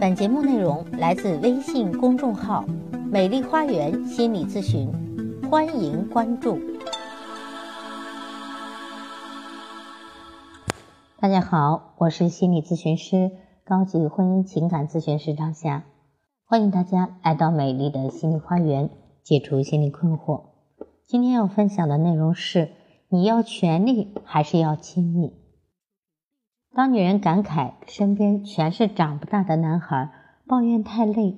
本节目内容来自微信公众号“美丽花园心理咨询”，欢迎关注。大家好，我是心理咨询师、高级婚姻情感咨询师张霞，欢迎大家来到美丽的心理花园，解除心理困惑。今天要分享的内容是：你要权力还是要亲密？当女人感慨身边全是长不大的男孩，抱怨太累；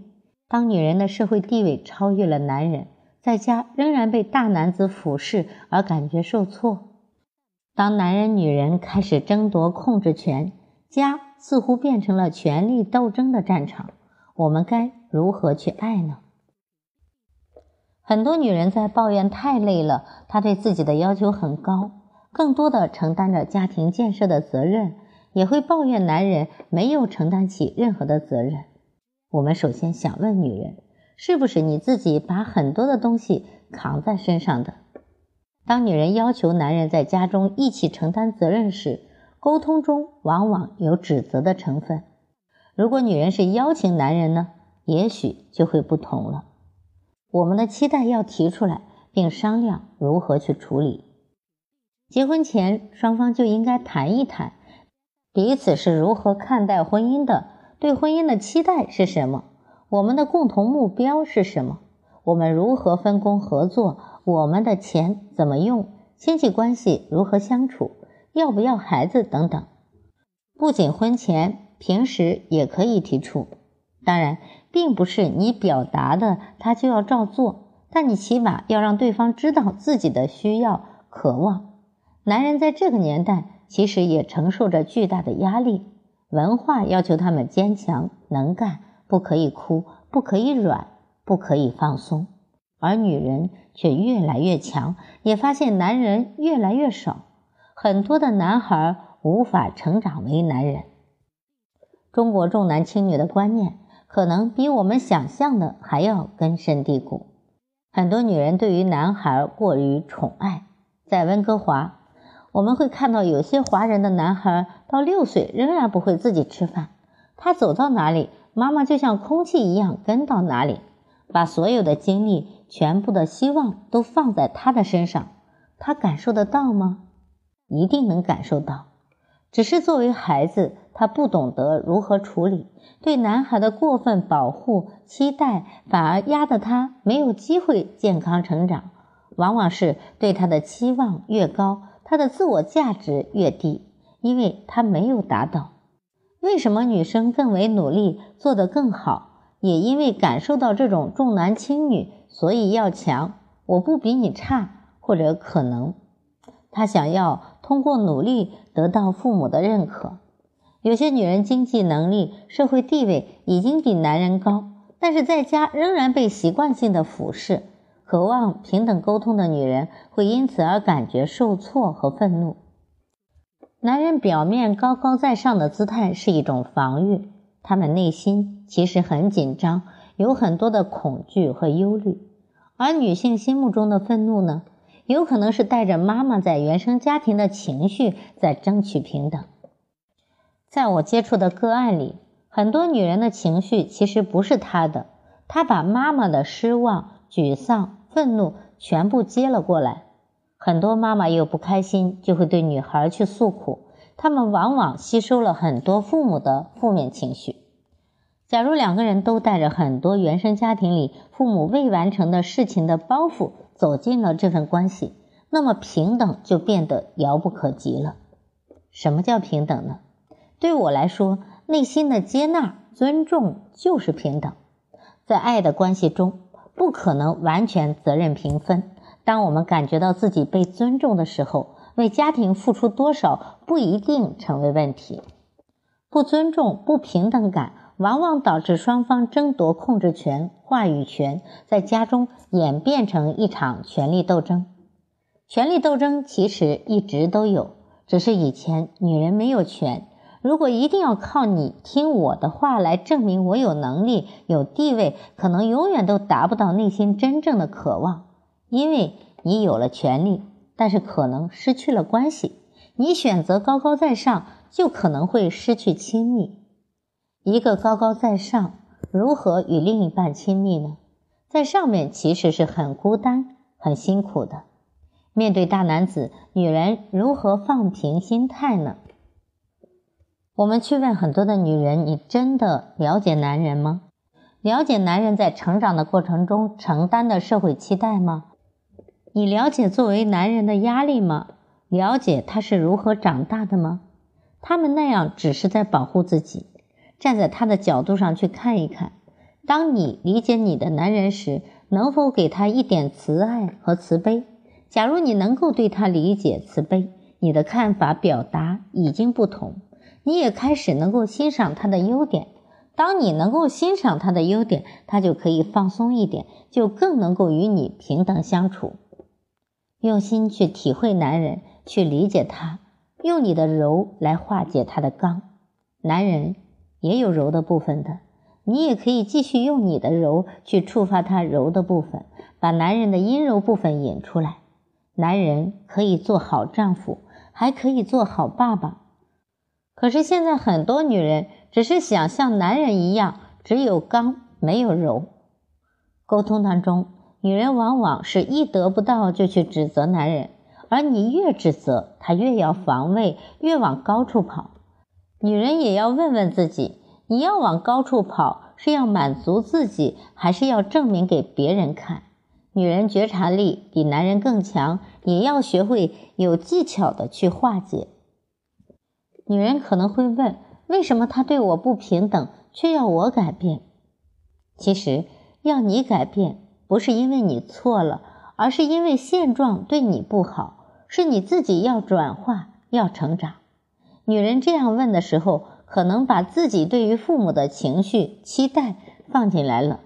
当女人的社会地位超越了男人，在家仍然被大男子俯视而感觉受挫；当男人女人开始争夺控制权，家似乎变成了权力斗争的战场，我们该如何去爱呢？很多女人在抱怨太累了，她对自己的要求很高，更多的承担着家庭建设的责任。也会抱怨男人没有承担起任何的责任。我们首先想问女人，是不是你自己把很多的东西扛在身上的？当女人要求男人在家中一起承担责任时，沟通中往往有指责的成分。如果女人是邀请男人呢，也许就会不同了。我们的期待要提出来，并商量如何去处理。结婚前，双方就应该谈一谈。彼此是如何看待婚姻的？对婚姻的期待是什么？我们的共同目标是什么？我们如何分工合作？我们的钱怎么用？亲戚关系如何相处？要不要孩子？等等。不仅婚前，平时也可以提出。当然，并不是你表达的他就要照做，但你起码要让对方知道自己的需要、渴望。男人在这个年代。其实也承受着巨大的压力，文化要求他们坚强能干，不可以哭，不可以软，不可以放松。而女人却越来越强，也发现男人越来越少，很多的男孩无法成长为男人。中国重男轻女的观念可能比我们想象的还要根深蒂固，很多女人对于男孩过于宠爱，在温哥华。我们会看到有些华人的男孩到六岁仍然不会自己吃饭，他走到哪里，妈妈就像空气一样跟到哪里，把所有的精力、全部的希望都放在他的身上，他感受得到吗？一定能感受到，只是作为孩子，他不懂得如何处理，对男孩的过分保护、期待，反而压得他没有机会健康成长，往往是对他的期望越高。他的自我价值越低，因为他没有达到。为什么女生更为努力，做得更好？也因为感受到这种重男轻女，所以要强。我不比你差，或者可能，她想要通过努力得到父母的认可。有些女人经济能力、社会地位已经比男人高，但是在家仍然被习惯性的俯视。渴望平等沟通的女人会因此而感觉受挫和愤怒。男人表面高高在上的姿态是一种防御，他们内心其实很紧张，有很多的恐惧和忧虑。而女性心目中的愤怒呢，有可能是带着妈妈在原生家庭的情绪在争取平等。在我接触的个案里，很多女人的情绪其实不是她的，她把妈妈的失望。沮丧、愤怒全部接了过来，很多妈妈又不开心，就会对女孩去诉苦。他们往往吸收了很多父母的负面情绪。假如两个人都带着很多原生家庭里父母未完成的事情的包袱走进了这份关系，那么平等就变得遥不可及了。什么叫平等呢？对我来说，内心的接纳、尊重就是平等。在爱的关系中。不可能完全责任平分。当我们感觉到自己被尊重的时候，为家庭付出多少不一定成为问题。不尊重、不平等感，往往导致双方争夺控制权、话语权，在家中演变成一场权力斗争。权力斗争其实一直都有，只是以前女人没有权。如果一定要靠你听我的话来证明我有能力、有地位，可能永远都达不到内心真正的渴望，因为你有了权利，但是可能失去了关系。你选择高高在上，就可能会失去亲密。一个高高在上，如何与另一半亲密呢？在上面其实是很孤单、很辛苦的。面对大男子，女人如何放平心态呢？我们去问很多的女人：“你真的了解男人吗？了解男人在成长的过程中承担的社会期待吗？你了解作为男人的压力吗？了解他是如何长大的吗？他们那样只是在保护自己。站在他的角度上去看一看。”当你理解你的男人时，能否给他一点慈爱和慈悲？假如你能够对他理解、慈悲，你的看法、表达已经不同，你也开始能够欣赏他的优点。当你能够欣赏他的优点，他就可以放松一点，就更能够与你平等相处。用心去体会男人，去理解他，用你的柔来化解他的刚。男人也有柔的部分的。你也可以继续用你的柔去触发他柔的部分，把男人的阴柔部分引出来。男人可以做好丈夫，还可以做好爸爸。可是现在很多女人只是想像男人一样，只有刚没有柔。沟通当中，女人往往是一得不到就去指责男人，而你越指责，他越要防卫，越往高处跑。女人也要问问自己。你要往高处跑，是要满足自己，还是要证明给别人看？女人觉察力比男人更强，也要学会有技巧的去化解。女人可能会问：为什么他对我不平等，却要我改变？其实要你改变，不是因为你错了，而是因为现状对你不好，是你自己要转化，要成长。女人这样问的时候。可能把自己对于父母的情绪期待放进来了，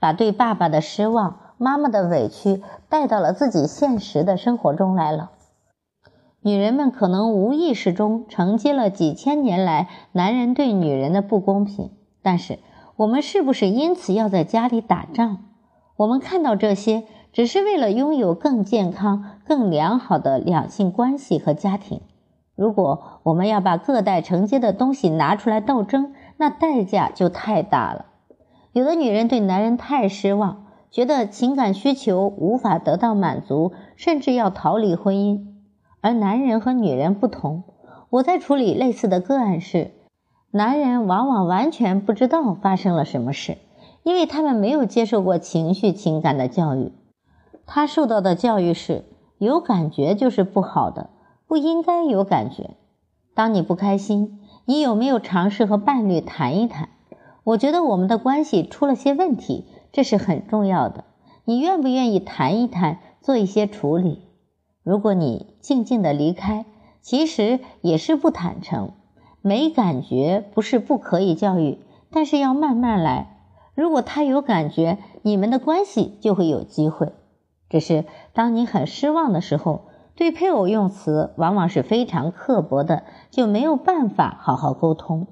把对爸爸的失望、妈妈的委屈带到了自己现实的生活中来了。女人们可能无意识中承接了几千年来男人对女人的不公平，但是我们是不是因此要在家里打仗？我们看到这些，只是为了拥有更健康、更良好的两性关系和家庭。如果我们要把各代承接的东西拿出来斗争，那代价就太大了。有的女人对男人太失望，觉得情感需求无法得到满足，甚至要逃离婚姻。而男人和女人不同，我在处理类似的个案时，男人往往完全不知道发生了什么事，因为他们没有接受过情绪情感的教育。他受到的教育是有感觉就是不好的。不应该有感觉。当你不开心，你有没有尝试和伴侣谈一谈？我觉得我们的关系出了些问题，这是很重要的。你愿不愿意谈一谈，做一些处理？如果你静静的离开，其实也是不坦诚。没感觉不是不可以教育，但是要慢慢来。如果他有感觉，你们的关系就会有机会。只是当你很失望的时候。对配偶用词往往是非常刻薄的，就没有办法好好沟通。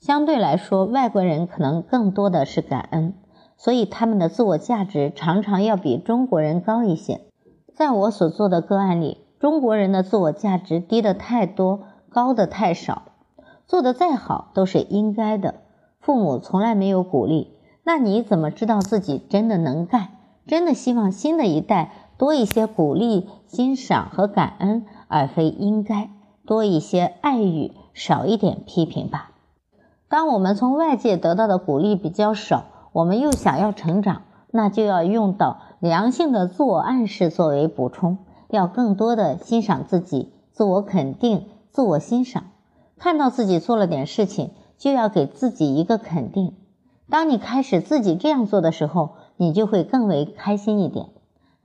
相对来说，外国人可能更多的是感恩，所以他们的自我价值常常要比中国人高一些。在我所做的个案里，中国人的自我价值低的太多，高的太少。做的再好都是应该的，父母从来没有鼓励，那你怎么知道自己真的能干？真的希望新的一代？多一些鼓励、欣赏和感恩，而非应该；多一些爱语，少一点批评吧。当我们从外界得到的鼓励比较少，我们又想要成长，那就要用到良性的自我暗示作为补充，要更多的欣赏自己，自我肯定、自我欣赏。看到自己做了点事情，就要给自己一个肯定。当你开始自己这样做的时候，你就会更为开心一点。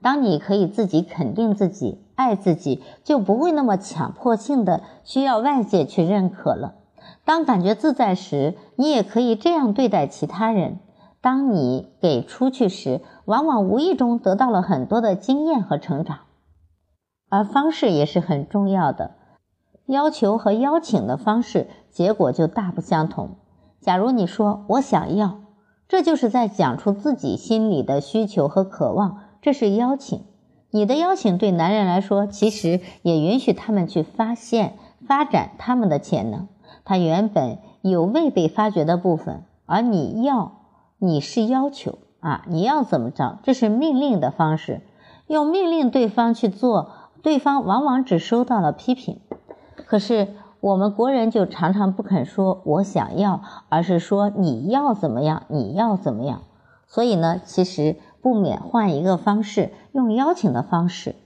当你可以自己肯定自己、爱自己，就不会那么强迫性的需要外界去认可了。当感觉自在时，你也可以这样对待其他人。当你给出去时，往往无意中得到了很多的经验和成长。而方式也是很重要的，要求和邀请的方式，结果就大不相同。假如你说我想要，这就是在讲出自己心里的需求和渴望。这是邀请，你的邀请对男人来说，其实也允许他们去发现、发展他们的潜能。他原本有未被发掘的部分，而你要你是要求啊，你要怎么着？这是命令的方式，用命令对方去做，对方往往只收到了批评。可是我们国人就常常不肯说“我想要”，而是说“你要怎么样，你要怎么样”。所以呢，其实不免换一个方式，用邀请的方式。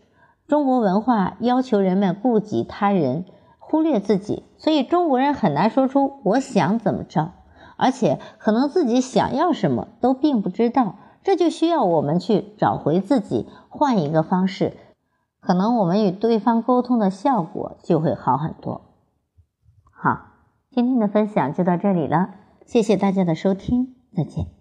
中国文化要求人们顾及他人，忽略自己，所以中国人很难说出“我想怎么着”，而且可能自己想要什么都并不知道。这就需要我们去找回自己，换一个方式。可能我们与对方沟通的效果就会好很多。好，今天的分享就到这里了，谢谢大家的收听，再见。